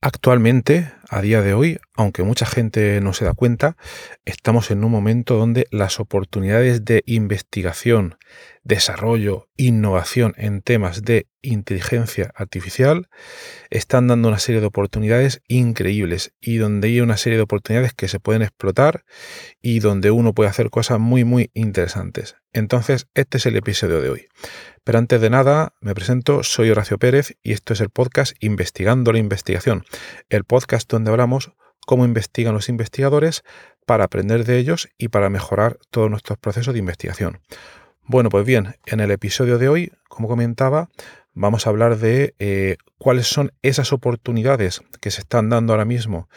Actualmente, a día de hoy, aunque mucha gente no se da cuenta, estamos en un momento donde las oportunidades de investigación, desarrollo, innovación en temas de inteligencia artificial están dando una serie de oportunidades increíbles y donde hay una serie de oportunidades que se pueden explotar y donde uno puede hacer cosas muy muy interesantes. Entonces, este es el episodio de hoy. Pero antes de nada, me presento, soy Horacio Pérez y esto es el podcast Investigando la Investigación, el podcast donde hablamos cómo investigan los investigadores para aprender de ellos y para mejorar todos nuestros procesos de investigación. Bueno, pues bien, en el episodio de hoy, como comentaba, vamos a hablar de eh, cuáles son esas oportunidades que se están dando ahora mismo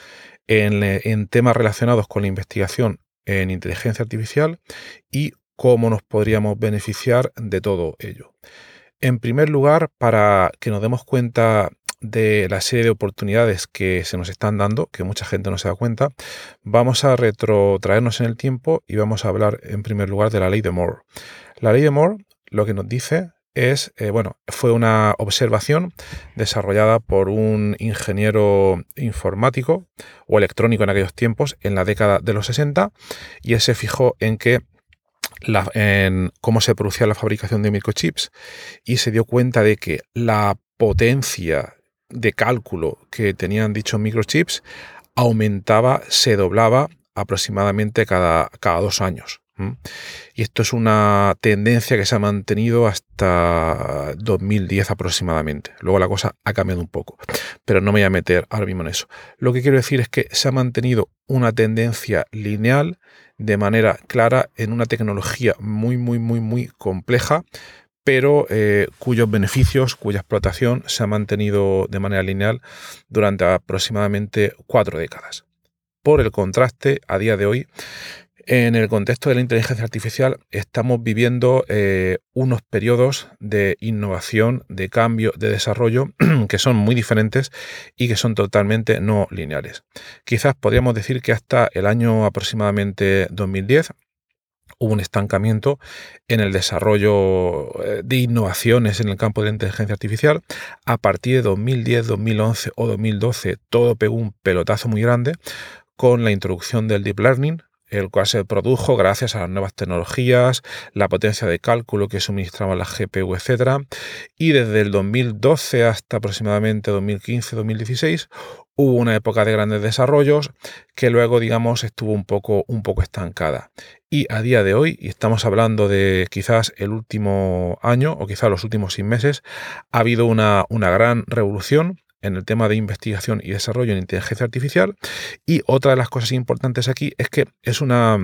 en, en temas relacionados con la investigación en inteligencia artificial y cómo nos podríamos beneficiar de todo ello. En primer lugar, para que nos demos cuenta de la serie de oportunidades que se nos están dando, que mucha gente no se da cuenta, vamos a retrotraernos en el tiempo y vamos a hablar en primer lugar de la ley de Moore. La ley de Moore lo que nos dice es, eh, bueno, fue una observación desarrollada por un ingeniero informático o electrónico en aquellos tiempos, en la década de los 60, y él se fijó en que en cómo se producía la fabricación de microchips y se dio cuenta de que la potencia de cálculo que tenían dichos microchips aumentaba, se doblaba aproximadamente cada, cada dos años. Y esto es una tendencia que se ha mantenido hasta 2010 aproximadamente. Luego la cosa ha cambiado un poco, pero no me voy a meter ahora mismo en eso. Lo que quiero decir es que se ha mantenido una tendencia lineal de manera clara en una tecnología muy, muy, muy, muy compleja, pero eh, cuyos beneficios, cuya explotación se ha mantenido de manera lineal durante aproximadamente cuatro décadas. Por el contraste, a día de hoy, en el contexto de la inteligencia artificial estamos viviendo eh, unos periodos de innovación, de cambio, de desarrollo que son muy diferentes y que son totalmente no lineales. Quizás podríamos decir que hasta el año aproximadamente 2010 hubo un estancamiento en el desarrollo eh, de innovaciones en el campo de la inteligencia artificial. A partir de 2010, 2011 o 2012 todo pegó un pelotazo muy grande con la introducción del deep learning, el cual se produjo gracias a las nuevas tecnologías, la potencia de cálculo que suministraban las GPU, etc. Y desde el 2012 hasta aproximadamente 2015-2016 hubo una época de grandes desarrollos que luego, digamos, estuvo un poco, un poco estancada. Y a día de hoy, y estamos hablando de quizás el último año o quizás los últimos seis meses, ha habido una, una gran revolución en el tema de investigación y desarrollo en inteligencia artificial. Y otra de las cosas importantes aquí es que es una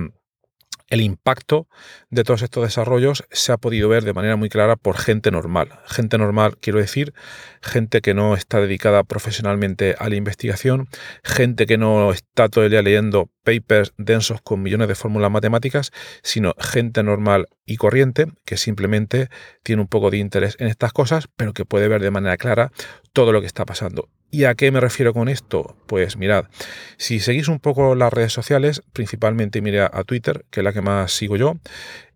el impacto de todos estos desarrollos se ha podido ver de manera muy clara por gente normal. Gente normal, quiero decir, gente que no está dedicada profesionalmente a la investigación, gente que no está todo el día leyendo papers densos con millones de fórmulas matemáticas, sino gente normal y corriente que simplemente tiene un poco de interés en estas cosas, pero que puede ver de manera clara todo lo que está pasando. ¿Y a qué me refiero con esto? Pues mirad, si seguís un poco las redes sociales, principalmente mira a Twitter, que es la que más sigo yo,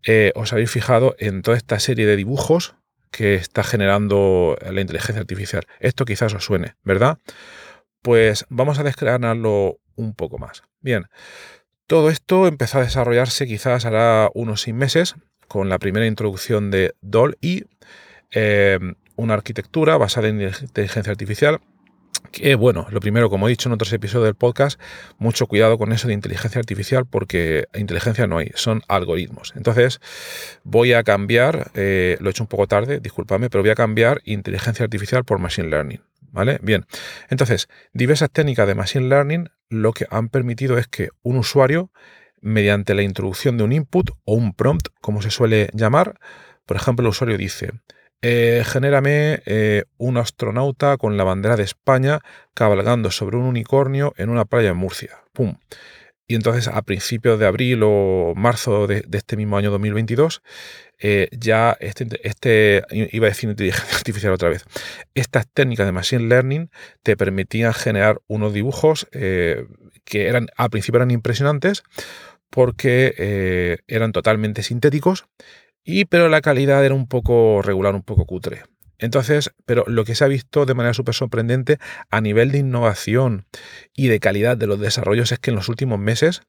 eh, os habéis fijado en toda esta serie de dibujos que está generando la inteligencia artificial. Esto quizás os suene, ¿verdad? Pues vamos a desgranarlo un poco más. Bien, todo esto empezó a desarrollarse quizás hará unos seis meses con la primera introducción de DOL y eh, una arquitectura basada en inteligencia artificial bueno, lo primero, como he dicho en otros episodios del podcast, mucho cuidado con eso de inteligencia artificial porque inteligencia no hay, son algoritmos. Entonces voy a cambiar, eh, lo he hecho un poco tarde, discúlpame, pero voy a cambiar inteligencia artificial por machine learning. ¿Vale? Bien. Entonces, diversas técnicas de machine learning lo que han permitido es que un usuario, mediante la introducción de un input o un prompt, como se suele llamar, por ejemplo, el usuario dice, eh, genérame eh, un astronauta con la bandera de España cabalgando sobre un unicornio en una playa en Murcia. ¡Pum! Y entonces a principios de abril o marzo de, este mismo año 2022, eh, ya este, este, iba a decir inteligencia artificial otra vez, estas técnicas de Machine Learning te permitían generar unos dibujos que eran, al principio eran impresionantes porque eran totalmente sintéticos y pero la calidad era un poco regular, un poco cutre. Entonces, pero lo que se ha visto de manera súper sorprendente a nivel de innovación y de calidad de los desarrollos es que en los últimos meses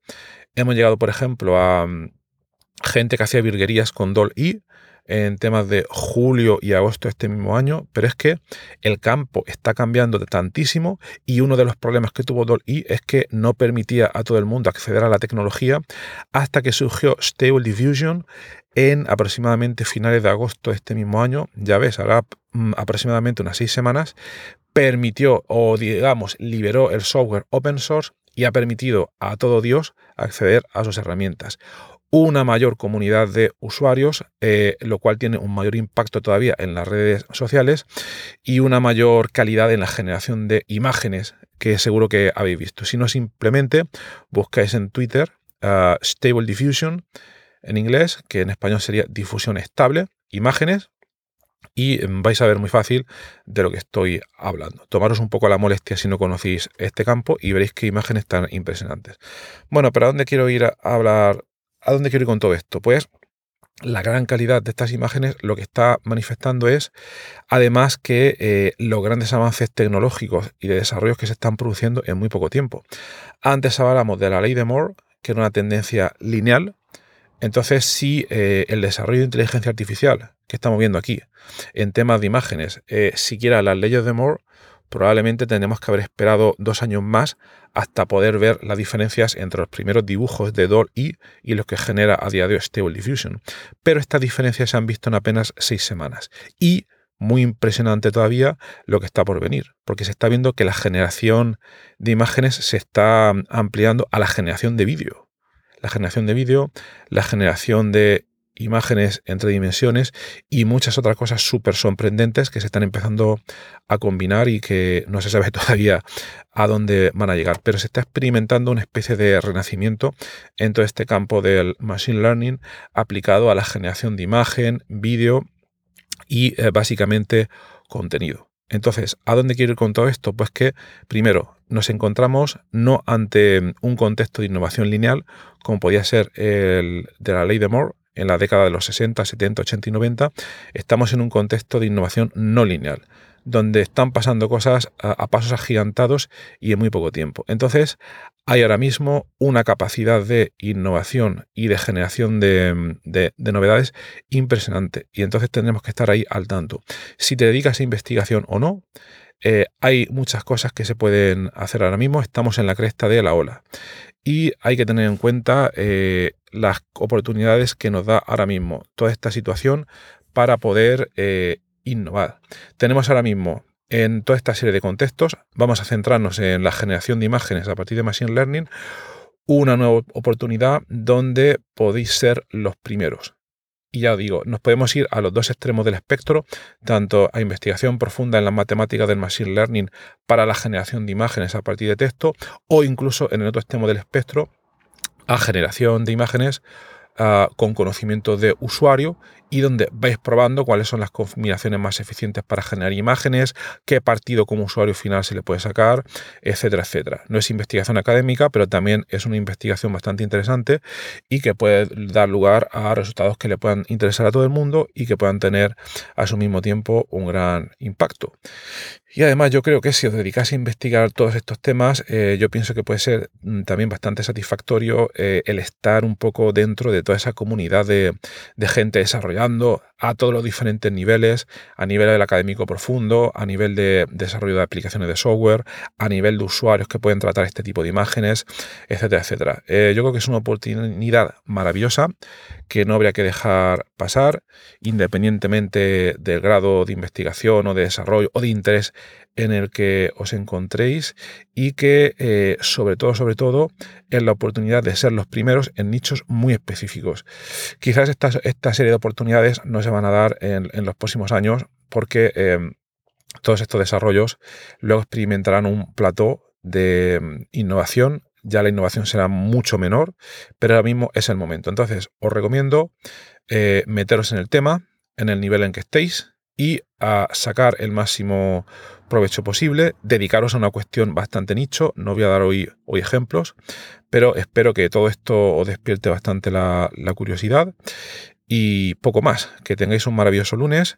hemos llegado, por ejemplo, a mm, gente que hacía virguerías con DOL-I en temas de julio y agosto de este mismo año, pero es que el campo está cambiando de tantísimo y uno de los problemas que tuvo DOL-I es que no permitía a todo el mundo acceder a la tecnología hasta que surgió Stable Diffusion en aproximadamente finales de agosto de este mismo año, ya ves, ahora mm, aproximadamente unas seis semanas, permitió o digamos liberó el software open source y ha permitido a todo Dios acceder a sus herramientas una mayor comunidad de usuarios, eh, lo cual tiene un mayor impacto todavía en las redes sociales y una mayor calidad en la generación de imágenes que seguro que habéis visto. Si no, simplemente buscáis en Twitter uh, Stable Diffusion en inglés, que en español sería difusión estable, imágenes, y vais a ver muy fácil de lo que estoy hablando. Tomaros un poco la molestia si no conocéis este campo y veréis qué imágenes tan impresionantes. Bueno, pero ¿a dónde quiero ir a hablar ¿A dónde quiero ir con todo esto? Pues la gran calidad de estas imágenes lo que está manifestando es además que eh, los grandes avances tecnológicos y de desarrollos que se están produciendo en muy poco tiempo. Antes hablamos de la ley de Moore, que era una tendencia lineal. Entonces, si eh, el desarrollo de inteligencia artificial que estamos viendo aquí en temas de imágenes eh, siquiera las leyes de Moore, probablemente tenemos que haber esperado dos años más hasta poder ver las diferencias entre los primeros dibujos de DALL-E y los que genera a día de hoy Stable Diffusion. Pero estas diferencias se han visto en apenas seis semanas. Y muy impresionante todavía lo que está por venir, porque se está viendo que la generación de imágenes se está ampliando a la generación de vídeo. La generación de vídeo, la generación de imágenes entre dimensiones y muchas otras cosas súper sorprendentes que se están empezando a combinar y que no se sabe todavía a dónde van a llegar. Pero se está experimentando una especie de renacimiento en todo este campo del machine learning aplicado a la generación de imagen, vídeo y eh, básicamente contenido. Entonces, ¿a dónde quiero ir con todo esto? Pues que, primero, nos encontramos no ante un contexto de innovación lineal, como podía ser el de la ley de Moore, en la década de los 60, 70, 80 y 90, estamos en un contexto de innovación no lineal, donde están pasando cosas a, pasos agigantados y en muy poco tiempo. Entonces, hay ahora mismo una capacidad de innovación y de generación de, novedades impresionante. Y entonces tendremos que estar ahí al tanto. Si te dedicas a investigación o no, eh, hay muchas cosas que se pueden hacer ahora mismo. Estamos en la cresta de la ola. Y hay que tener en cuenta eh, las oportunidades que nos da ahora mismo toda esta situación para poder eh, innovar. Tenemos ahora mismo en toda esta serie de contextos, vamos a centrarnos en la generación de imágenes a partir de Machine Learning, una nueva oportunidad donde podéis ser los primeros. Y ya digo, nos podemos ir a los dos extremos del espectro, tanto a investigación profunda en la matemática del Machine Learning para la generación de imágenes a partir de texto, o incluso en el otro extremo del espectro, a generación de imágenes ah, con conocimiento de usuario y donde vais probando cuáles son las combinaciones más eficientes para generar imágenes, qué partido como usuario final se le puede sacar, etcétera, etcétera. No es investigación académica, pero también es una investigación bastante interesante y que puede dar lugar a resultados que le puedan interesar a todo el mundo y que puedan tener a su mismo tiempo un gran impacto. Y además yo creo que si os dedicáis a investigar todos estos temas, eh, yo pienso que puede ser mm, también bastante satisfactorio eh, el estar un poco dentro de toda esa comunidad de, de gente desarrollada llegando a todos los diferentes niveles, a nivel del académico profundo, a nivel de desarrollo de aplicaciones de software, a nivel de usuarios que pueden tratar este tipo de imágenes, etcétera, etcétera. Eh, yo creo que es una oportunidad maravillosa que no habría que dejar pasar, independientemente del grado de investigación o de desarrollo o de interés en el que os encontréis y que eh, sobre todo, sobre todo, es la oportunidad de ser los primeros en nichos muy específicos. Quizás esta, esta serie de oportunidades no se van a dar en, los próximos años porque eh, todos estos desarrollos luego experimentarán un plató de mm, innovación. Ya la innovación será mucho menor, pero ahora mismo es el momento. Entonces, os recomiendo eh, meteros en el tema, en el nivel en que estéis y a sacar el máximo provecho posible, dedicaros a una cuestión bastante nicho, no voy a dar hoy, hoy ejemplos, pero espero que todo esto os despierte bastante la, curiosidad y poco más. Que tengáis un maravilloso lunes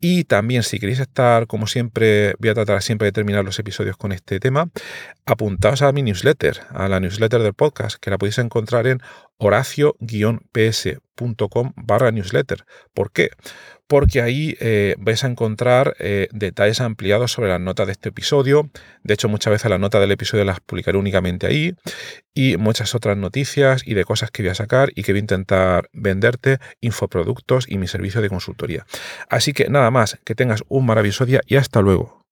y también si queréis estar, como siempre, voy a tratar siempre de terminar los episodios con este tema, apuntaos a mi newsletter, a la newsletter del podcast, que la podéis encontrar en horacio-ps.com barra newsletter. ¿Por qué? Porque ahí eh, vais a encontrar eh, detalles ampliados sobre las notas de este episodio. De hecho, muchas veces las notas del episodio las publicaré únicamente ahí. Y muchas otras noticias y de cosas que voy a sacar y que voy a intentar venderte, infoproductos y mi servicio de consultoría. Así que nada más, que tengas un maravilloso día y hasta luego.